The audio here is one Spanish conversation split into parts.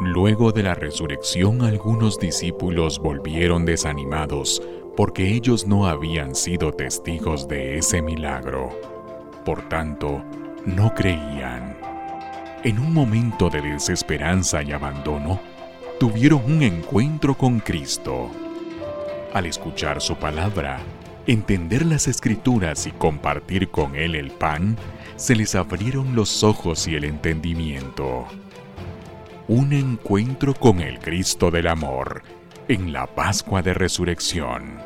Luego de la resurrección algunos discípulos volvieron desanimados porque ellos no habían sido testigos de ese milagro. Por tanto, no creían. En un momento de desesperanza y abandono, tuvieron un encuentro con Cristo. Al escuchar su palabra, entender las escrituras y compartir con Él el pan, se les abrieron los ojos y el entendimiento un encuentro con el Cristo del Amor en la Pascua de Resurrección.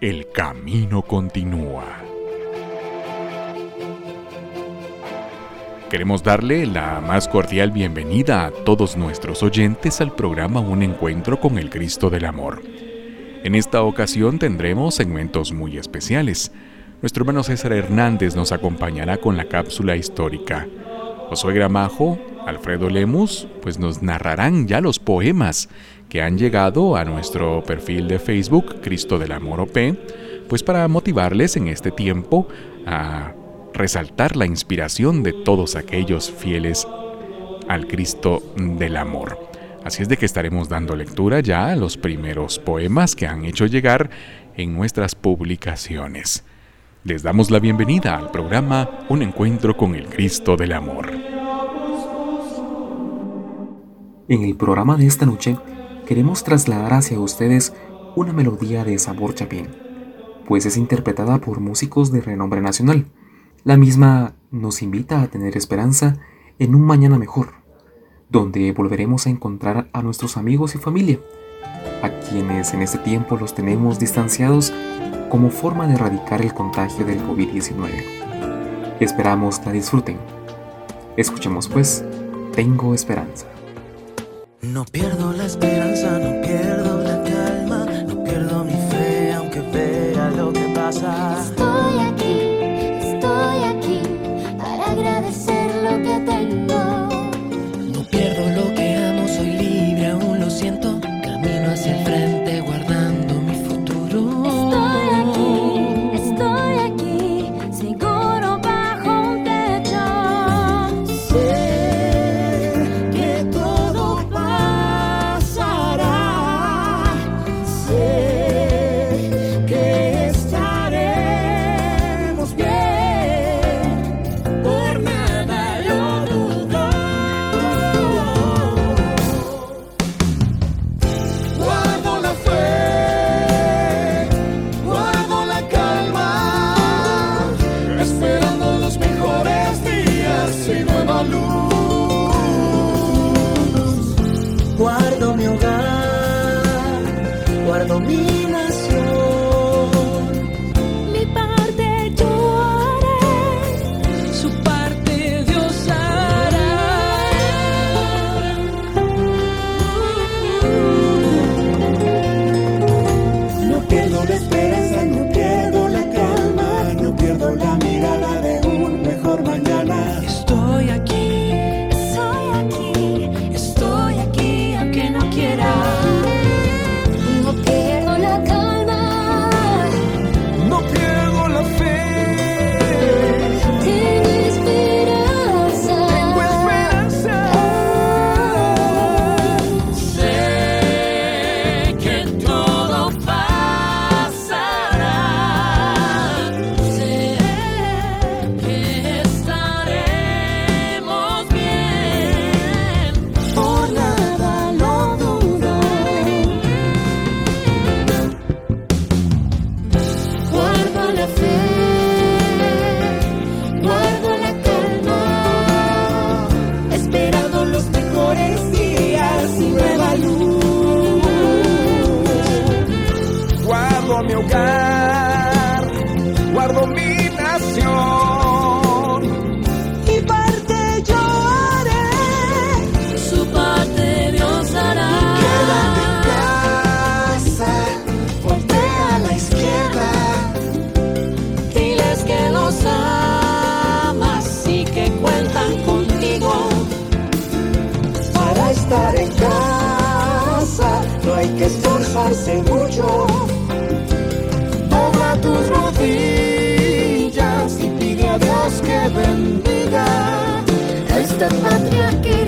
El camino continúa. Queremos darle la más cordial bienvenida a todos nuestros oyentes al programa Un Encuentro con el Cristo del Amor. En esta ocasión tendremos segmentos muy especiales. Nuestro hermano César Hernández nos acompañará con la cápsula histórica. Josué Gramajo Alfredo Lemus, pues nos narrarán ya los poemas que han llegado a nuestro perfil de Facebook, Cristo del Amor OP, pues para motivarles en este tiempo a resaltar la inspiración de todos aquellos fieles al Cristo del Amor. Así es de que estaremos dando lectura ya a los primeros poemas que han hecho llegar en nuestras publicaciones. Les damos la bienvenida al programa Un Encuentro con el Cristo del Amor. En el programa de esta noche queremos trasladar hacia ustedes una melodía de sabor chapín, pues es interpretada por músicos de renombre nacional. La misma nos invita a tener esperanza en un mañana mejor, donde volveremos a encontrar a nuestros amigos y familia, a quienes en este tiempo los tenemos distanciados como forma de erradicar el contagio del COVID-19. Esperamos la disfruten. Escuchemos pues, Tengo Esperanza. No pierdo la esperanza, no pierdo la calma, no pierdo mi fe aunque vea lo que pasa. Esforzarse mucho. Dobla tus rodillas y pide a Dios que bendiga. esta patria querida,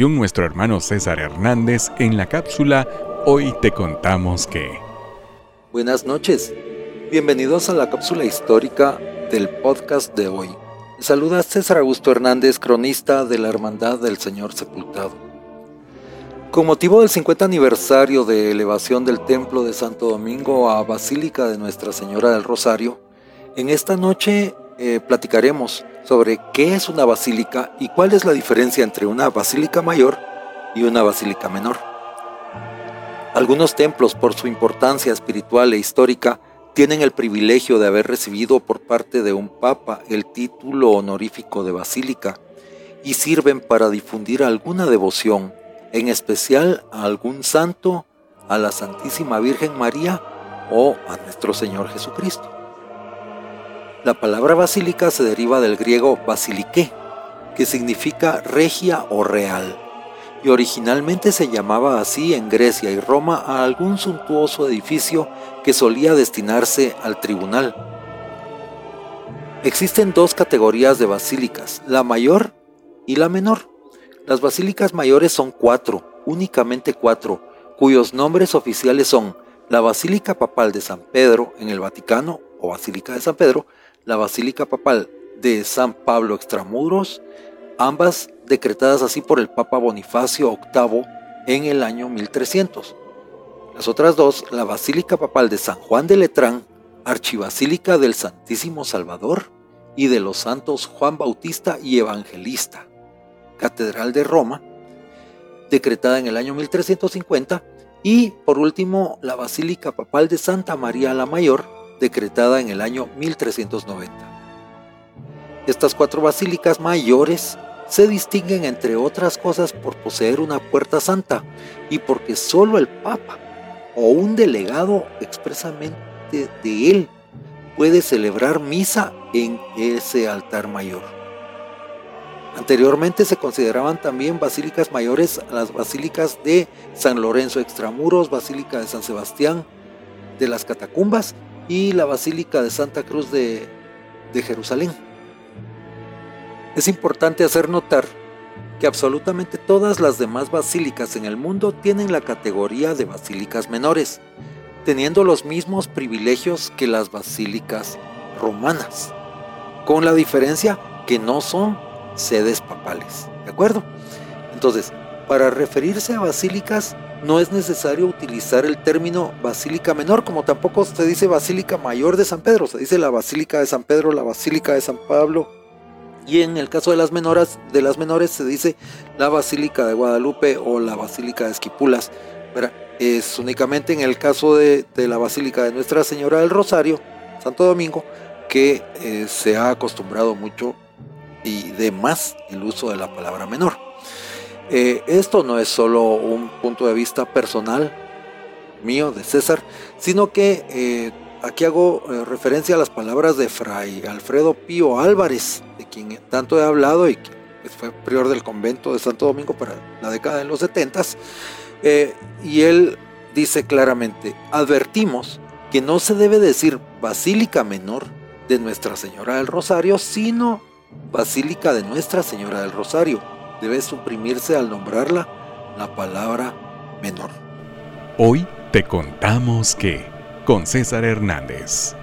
nuestro hermano César Hernández en la cápsula Hoy te contamos que... Buenas noches, bienvenidos a la cápsula histórica del podcast de hoy. saluda César Augusto Hernández, cronista de la Hermandad del Señor Sepultado. Con motivo del 50 aniversario de elevación del Templo de Santo Domingo a Basílica de Nuestra Señora del Rosario, en esta noche eh, platicaremos sobre qué es una basílica y cuál es la diferencia entre una basílica mayor y una basílica menor. Algunos templos, por su importancia espiritual e histórica, tienen el privilegio de haber recibido por parte de un papa el título honorífico de basílica y sirven para difundir alguna devoción, en especial a algún santo, a la Santísima Virgen María o a nuestro Señor Jesucristo. La palabra basílica se deriva del griego basilique, que significa regia o real, y originalmente se llamaba así en Grecia y Roma a algún suntuoso edificio que solía destinarse al tribunal. Existen dos categorías de basílicas, la mayor y la menor. Las basílicas mayores son cuatro, únicamente cuatro, cuyos nombres oficiales son la Basílica Papal de San Pedro en el Vaticano o Basílica de San Pedro, la Basílica Papal de San Pablo Extramuros, ambas decretadas así por el Papa Bonifacio VIII en el año 1300. Las otras dos, la Basílica Papal de San Juan de Letrán, Archibasílica del Santísimo Salvador y de los santos Juan Bautista y Evangelista, Catedral de Roma, decretada en el año 1350, y por último la Basílica Papal de Santa María la Mayor, decretada en el año 1390. Estas cuatro basílicas mayores se distinguen entre otras cosas por poseer una puerta santa y porque solo el Papa o un delegado expresamente de él puede celebrar misa en ese altar mayor. Anteriormente se consideraban también basílicas mayores las basílicas de San Lorenzo Extramuros, Basílica de San Sebastián de las Catacumbas y la Basílica de Santa Cruz de, Jerusalén. Es importante hacer notar que absolutamente todas las demás basílicas en el mundo tienen la categoría de basílicas menores, teniendo los mismos privilegios que las basílicas romanas, con la diferencia que no son sedes papales, ¿de acuerdo? Entonces, para referirse a basílicas no es necesario utilizar el término basílica menor, como tampoco se dice basílica mayor de San Pedro, se dice la basílica de San Pedro, la basílica de San Pablo, y en el caso de las menores, de las menores se dice la basílica de Guadalupe o la basílica de Esquipulas. Es únicamente en el caso de, la basílica de Nuestra Señora del Rosario, Santo Domingo, que eh, se ha acostumbrado mucho y de más el uso de la palabra menor. Eh, esto no es solo un punto de vista personal mío, de César, sino que eh, aquí hago eh, referencia a las palabras de Fray Alfredo Pío Álvarez, de quien tanto he hablado y que fue prior del convento de Santo Domingo para la década de los 70. y él dice claramente, advertimos que no se debe decir Basílica Menor de Nuestra Señora del Rosario, sino Basílica de Nuestra Señora del Rosario debe suprimirse al nombrarla la palabra menor. Hoy te contamos que con César Hernández.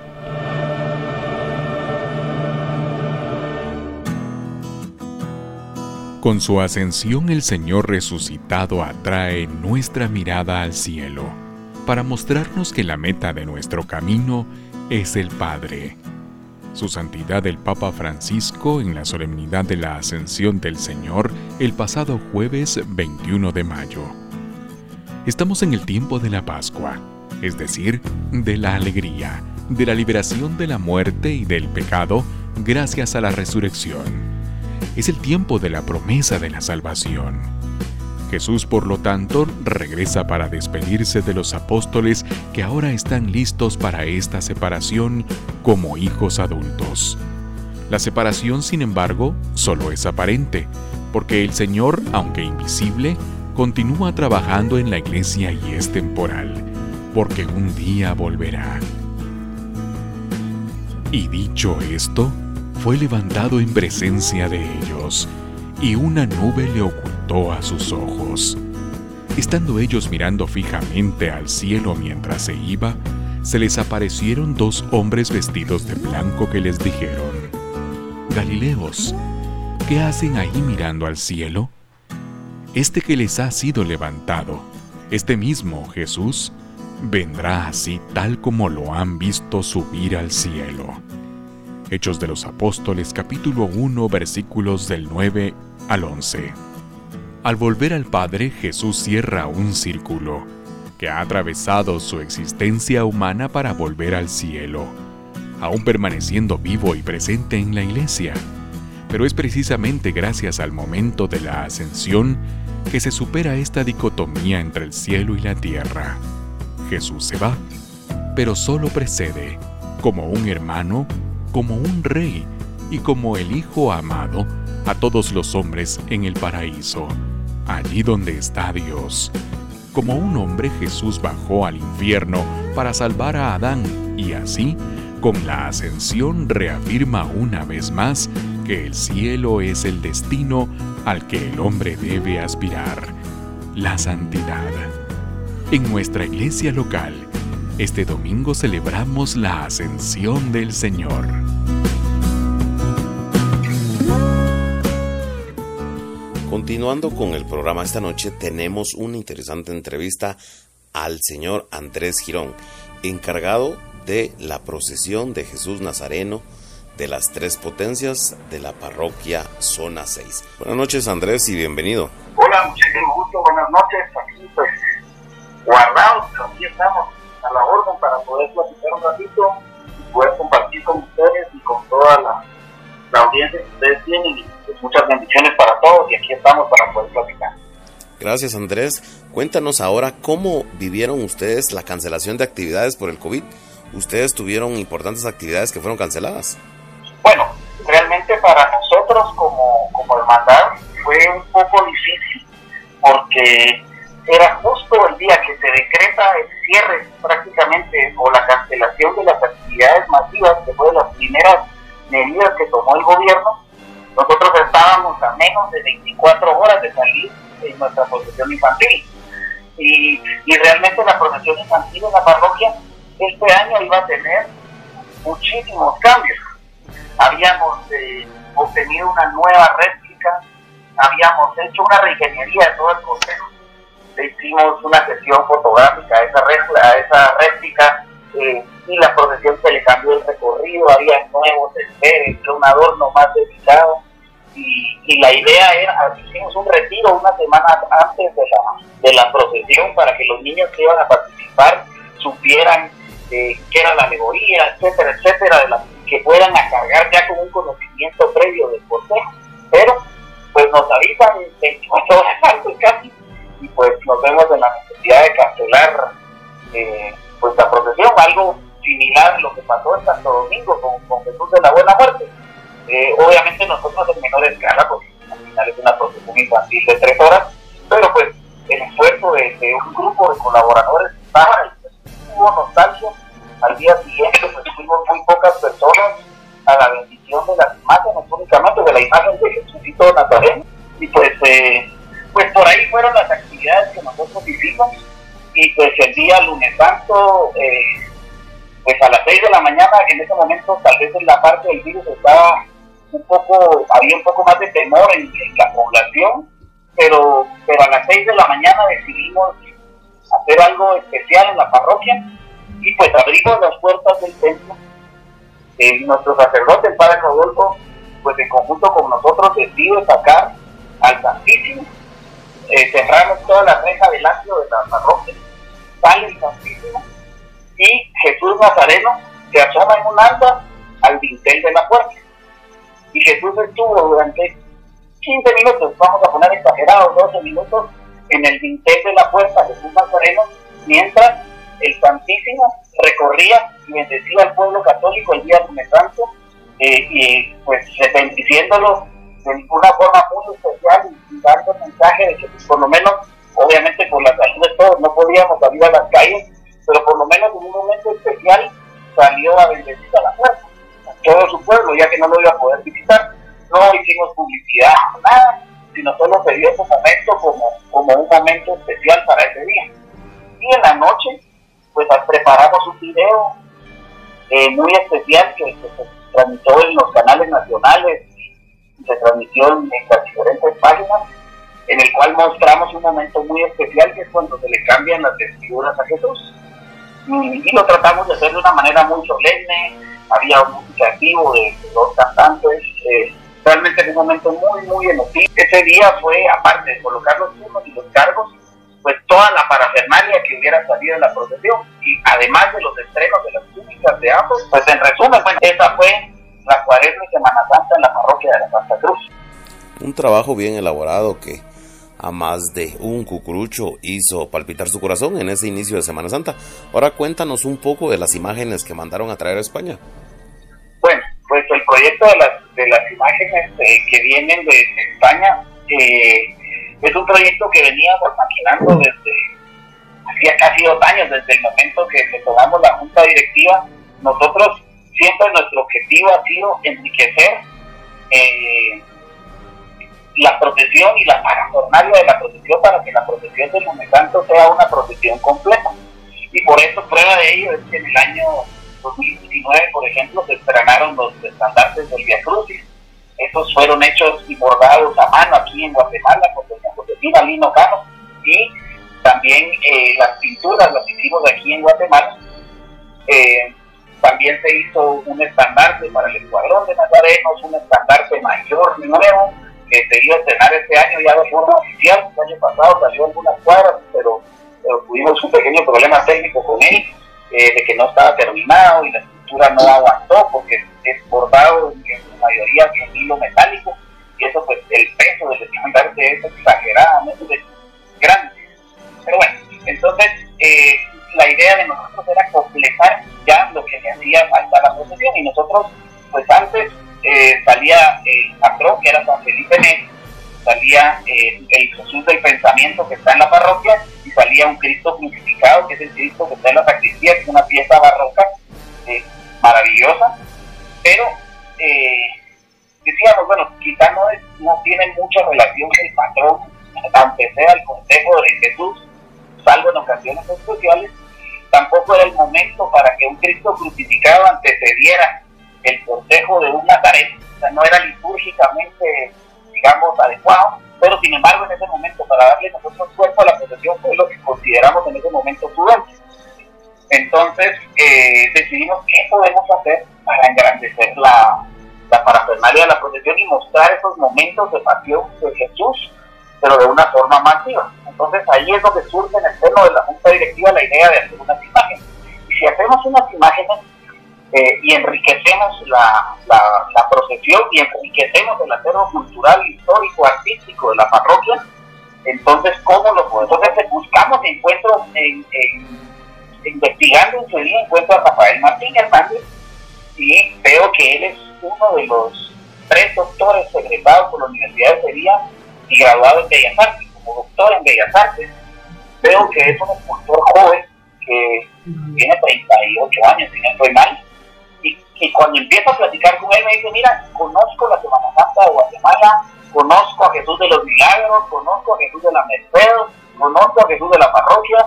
Con su ascensión el Señor resucitado atrae nuestra mirada al cielo para mostrarnos que la meta de nuestro camino es el Padre su Santidad el Papa Francisco en la solemnidad de la Ascensión del Señor el pasado jueves 21 de mayo. Estamos en el tiempo de la Pascua, es decir, de la alegría, de la liberación de la muerte y del pecado gracias a la resurrección es el tiempo de la promesa de la salvación. Jesús, por lo tanto, regresa para despedirse de los apóstoles que ahora están listos para esta separación como hijos adultos. La separación, sin embargo, solo es aparente, porque el Señor, aunque invisible, continúa trabajando en la iglesia y es temporal, porque un día volverá. Y dicho esto, fue levantado en presencia de ellos, y una nube le ocultó a sus ojos. Estando ellos mirando fijamente al cielo mientras se iba, se les aparecieron dos hombres vestidos de blanco que les dijeron, Galileos, ¿qué hacen ahí mirando al cielo? Este que les ha sido levantado, este mismo Jesús, vendrá así tal como lo han visto subir al cielo. Hechos de los Apóstoles capítulo 1 versículos del 9 al 11. Al volver al Padre, Jesús cierra un círculo que ha atravesado su existencia humana para volver al cielo, aún permaneciendo vivo y presente en la iglesia. Pero es precisamente gracias al momento de la ascensión que se supera esta dicotomía entre el cielo y la tierra. Jesús se va, pero solo precede, como un hermano, como un rey y como el Hijo amado a todos los hombres en el paraíso, allí donde está Dios. Como un hombre Jesús bajó al infierno para salvar a Adán y así, con la ascensión reafirma una vez más que el cielo es el destino al que el hombre debe aspirar, la santidad. En nuestra iglesia local, este domingo celebramos la ascensión del Señor. Continuando con el programa esta noche, tenemos una interesante entrevista al señor Andrés Girón, encargado de la procesión de Jesús Nazareno de las tres potencias de la parroquia Zona 6. Buenas noches Andrés y bienvenido. Hola, muchísimo gusto, buenas noches. Aquí pues guardados, aquí estamos a la orden para poder platicar un ratito y poder compartir con ustedes y con toda la, audiencia que ustedes tienen. Muchas bendiciones para todos y aquí estamos para poder platicar. Gracias Andrés. Cuéntanos ahora cómo vivieron ustedes la cancelación de actividades por el COVID. Ustedes tuvieron importantes actividades que fueron canceladas. Bueno, realmente para nosotros como, como hermandad fue un poco difícil porque era justo el día que se decreta el cierre prácticamente o la cancelación de las actividades masivas, que fue de las primeras medidas que tomó el gobierno, nosotros estábamos a menos de 24 horas de salir en nuestra procesión infantil. Y, y realmente la procesión infantil en la parroquia este año iba a tener muchísimos cambios. Habíamos eh, obtenido una nueva réplica, habíamos hecho una reingeniería de todo el consejo hicimos una sesión fotográfica a esa, a réplica eh, y la procesión se le cambió el recorrido, había nuevos esperes, un adorno más dedicado y, la idea era, hicimos un retiro una semana antes de la, de la procesión para que los niños que iban a participar supieran eh, qué era la alegoría, etcétera, etcétera, de la, que puedan a cargar ya con un conocimiento previo del cortejo. Pero pues nos avisan 24 horas antes casi y pues nos vemos en la necesidad de cancelar eh, pues la procesión, algo similar a lo que pasó en Santo Domingo con, Jesús de la Buena Muerte. Eh, obviamente nosotros en menor escala, porque al final es una procesión infantil de tres horas, pero pues el esfuerzo de, un grupo de colaboradores estaba pues, hubo nostalgia. Al día siguiente pues fuimos muy pocas personas a la bendición de las imágenes, únicamente de la imagen de Jesucristo Nazareno. Y pues eh, pues por ahí fueron las actividades que nosotros hicimos y pues el día lunes santo, eh, pues a las 6 de la mañana, en ese momento tal vez en la parte del virus estaba un poco, había un poco más de temor en, la población, pero, pero a las 6 de la mañana decidimos hacer algo especial en la parroquia y pues abrimos las puertas del templo. Eh, nuestro sacerdote, el padre Rodolfo, pues en conjunto con nosotros decide sacar al Santísimo, eh, cerramos toda la reja del atrio de la parroquia, sale el Santísimo y Jesús Nazareno se asoma en un alba al dintel de la puerta. Y Jesús estuvo durante 15 minutos, vamos a poner exagerados, 12 minutos, en el dintel de la puerta Jesús Nazareno, mientras el Santísimo recorría y bendecía al pueblo católico el día de Santo, eh, y pues bendiciéndolo de una forma muy especial y dando el mensaje de que pues, por lo menos, obviamente por la salud de todos, no podíamos salir a las calles, pero por lo menos en un momento especial salió a bendecir a la puerta, todo su pueblo, ya que no lo iba a poder visitar. No hicimos publicidad, nada, sino solo se dio ese momento como, como un momento especial para ese día. Y en la noche, pues preparamos un video eh, muy especial que, se transmitió en los canales nacionales y se transmitió en, las diferentes páginas, en el cual mostramos un momento muy especial que es cuando se le cambian las vestiduras a Jesús. Y, lo tratamos de hacer de una manera muy solemne, había música activo de, dos cantantes, eh, realmente es un momento muy, muy emotivo. Ese día fue, aparte de colocar los turnos y los cargos, pues toda la parafernalia que hubiera salido en la procesión y además de los estrenos de las túnicas de ambos, pues en resumen, bueno, esa fue la cuaresma y Semana Santa en la parroquia de la Santa Cruz. Un trabajo bien elaborado que a más de un cucurucho hizo palpitar su corazón en ese inicio de Semana Santa. Ahora cuéntanos un poco de las imágenes que mandaron a traer a España. Bueno, pues el proyecto de las, de las imágenes eh, que vienen de España eh, es un proyecto que veníamos maquinando desde hacía casi dos años, desde el momento que, tomamos la junta directiva. Nosotros siempre nuestro objetivo ha sido enriquecer eh, la protección y la parafornalia de la protección para que la protección del Santo sea una protección completa. Y por eso prueba de ello es que en el año 2019, por ejemplo, se estrenaron los estandartes del Via Crucis. Estos fueron hechos y bordados a mano aquí en Guatemala por doña Josefina Lino Cano y también eh, las pinturas las hicimos aquí en Guatemala. Eh, también se hizo un estandarte para el Escuadrón de Nazarenos, un estandarte mayor nuevo que se iba a estrenar este año ya de forma oficial. El año pasado salió algunas cuadras, pero, tuvimos un pequeño problema técnico con él, eh, de que no estaba terminado y la estructura no aguantó porque es bordado en su mayoría en hilo metálico y eso pues el peso del estandarte es exageradamente grande. Pero bueno, entonces para darle nosotros cuerpo a la procesión, fue lo que consideramos en ese momento prudente. Entonces eh, decidimos qué podemos hacer para engrandecer la, la parafernalia de la procesión y mostrar esos momentos de pasión de Jesús, pero de una forma más viva. Entonces ahí es donde surge en el seno de la Junta Directiva la idea de hacer unas imágenes. Y si hacemos unas imágenes eh, y enriquecemos la, la, procesión y enriquecemos el acervo cultural, histórico, artístico de la parroquia, entonces, ¿cómo lo podemos? Entonces, buscamos, encuentro, en, investigando en su día, encuentro a Rafael Martín Hernández y veo que él es uno de los tres doctores secretados por la Universidad de Sevilla y graduado en Bellas Artes, como doctor en Bellas Artes. Veo que es un escultor joven que tiene 38 años, si no estoy mal, y cuando empiezo a platicar con él me dice, mira, conozco la Semana Santa de Guatemala, conozco a Jesús de los Milagros, conozco a Jesús de la Merced, conozco a Jesús de la parroquia,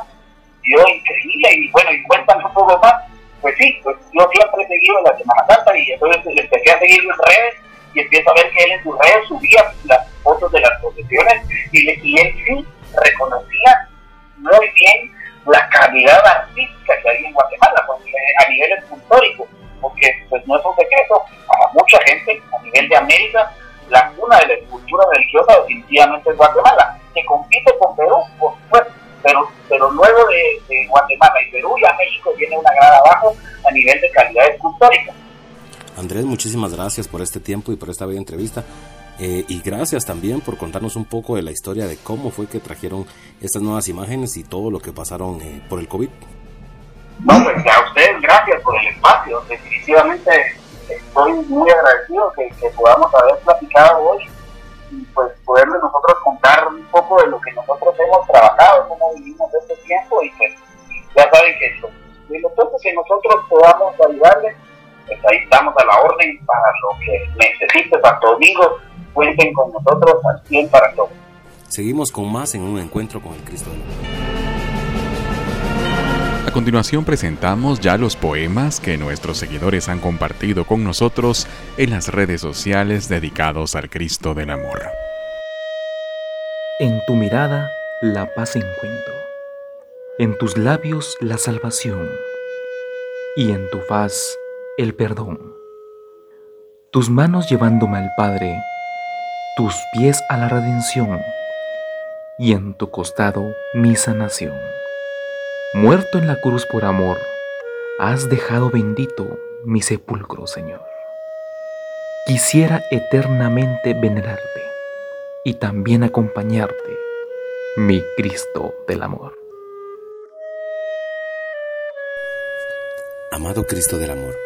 y yo increíble, y bueno, y cuéntame un poco más. Pues sí, pues yo siempre he seguido la Semana Santa y entonces le empecé a seguir en redes y empiezo a ver que él en sus redes subía las fotos de las procesiones y, y él sí reconocía muy bien la calidad artística que hay en Guatemala, a nivel escultórico, porque pues no es un secreto, a mucha gente a nivel de América, la cuna de la escultura religiosa definitivamente es Guatemala, que compite con Perú, por supuesto, pero, pero luego de, Guatemala y Perú ya México tiene una gran abajo a nivel de calidad escultórica. Andrés, muchísimas gracias por este tiempo y por esta bella entrevista. Eh, y gracias también por contarnos un poco de la historia de cómo fue que trajeron estas nuevas imágenes y todo lo que pasaron eh, por el COVID. No, pues a ustedes gracias por el espacio. Definitivamente estoy muy agradecido que, podamos haber platicado hoy y pues poderle nosotros contar un poco de lo que nosotros hemos trabajado, cómo vivimos este tiempo y pues ya saben que de lo poco que nosotros podamos ayudarles, pues ahí estamos a la orden para lo que necesite Santo Domingo cuenten con nosotros al 100 para todos. Seguimos con más en un encuentro con el Cristo del A continuación presentamos ya los poemas que nuestros seguidores han compartido con nosotros en las redes sociales dedicados al Cristo del Amor. En tu mirada la paz encuentro, en tus labios la salvación y en tu faz el perdón. Tus manos llevándome al Padre tus pies a la redención y en tu costado mi sanación. Muerto en la cruz por amor, has dejado bendito mi sepulcro, Señor. Quisiera eternamente venerarte y también acompañarte, mi Cristo del amor. Amado Cristo del amor,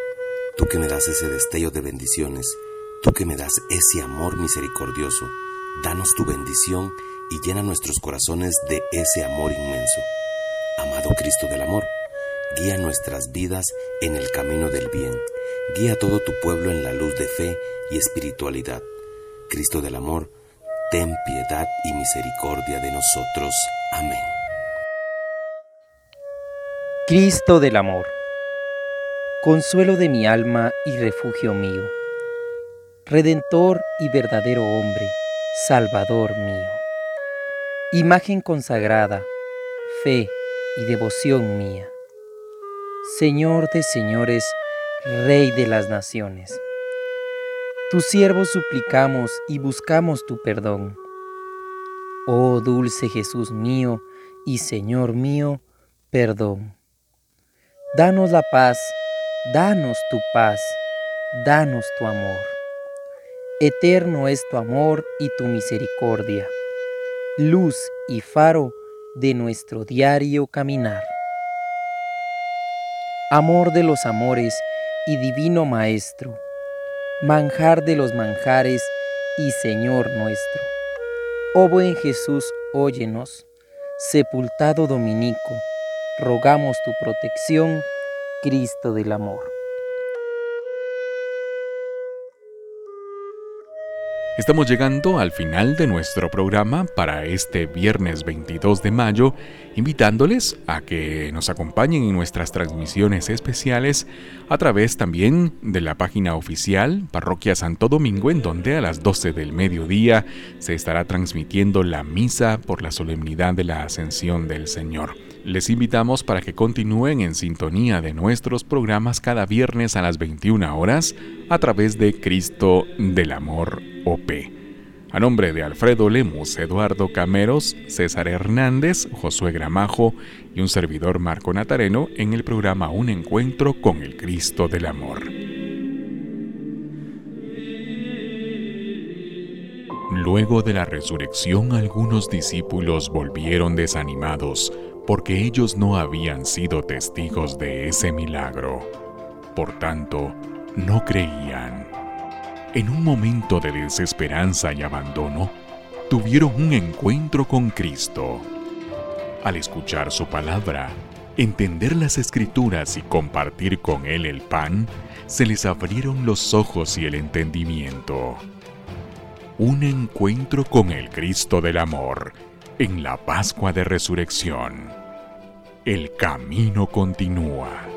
tú que me das ese destello de bendiciones, Tú que me das ese amor misericordioso, danos tu bendición y llena nuestros corazones de ese amor inmenso. Amado Cristo del amor, guía nuestras vidas en el camino del bien. Guía a todo tu pueblo en la luz de fe y espiritualidad. Cristo del amor, ten piedad y misericordia de nosotros. Amén. Cristo del amor, consuelo de mi alma y refugio mío Redentor y verdadero hombre, Salvador mío. Imagen consagrada, fe y devoción mía. Señor de señores, Rey de las naciones. Tus siervos suplicamos y buscamos tu perdón. Oh dulce Jesús mío y Señor mío, perdón. Danos la paz, danos tu paz, danos tu amor. Eterno es tu amor y tu misericordia, luz y faro de nuestro diario caminar. Amor de los amores y divino Maestro, manjar de los manjares y Señor nuestro. Oh buen Jesús, óyenos, sepultado dominico, rogamos tu protección, Cristo del amor. Estamos llegando al final de nuestro programa para este viernes 22 de mayo, invitándoles a que nos acompañen en nuestras transmisiones especiales a través también de la página oficial Parroquia Santo Domingo, en donde a las 12 del mediodía se estará transmitiendo la misa por la solemnidad de la Ascensión del Señor. Les invitamos para que continúen en sintonía de nuestros programas cada viernes a las 21 horas a través de Cristo del Amor OP. A nombre de Alfredo Lemus, Eduardo Cameros, César Hernández, Josué Gramajo y un servidor Marco Natareno en el programa Un Encuentro con el Cristo del Amor. Luego de la resurrección algunos discípulos volvieron desanimados porque ellos no habían sido testigos de ese milagro. Por tanto, no creían. En un momento de desesperanza y abandono, tuvieron un encuentro con Cristo. Al escuchar su palabra, entender las escrituras y compartir con Él el pan, se les abrieron los ojos y el entendimiento. Un encuentro con el Cristo del Amor en la Pascua de Resurrección. El camino continúa.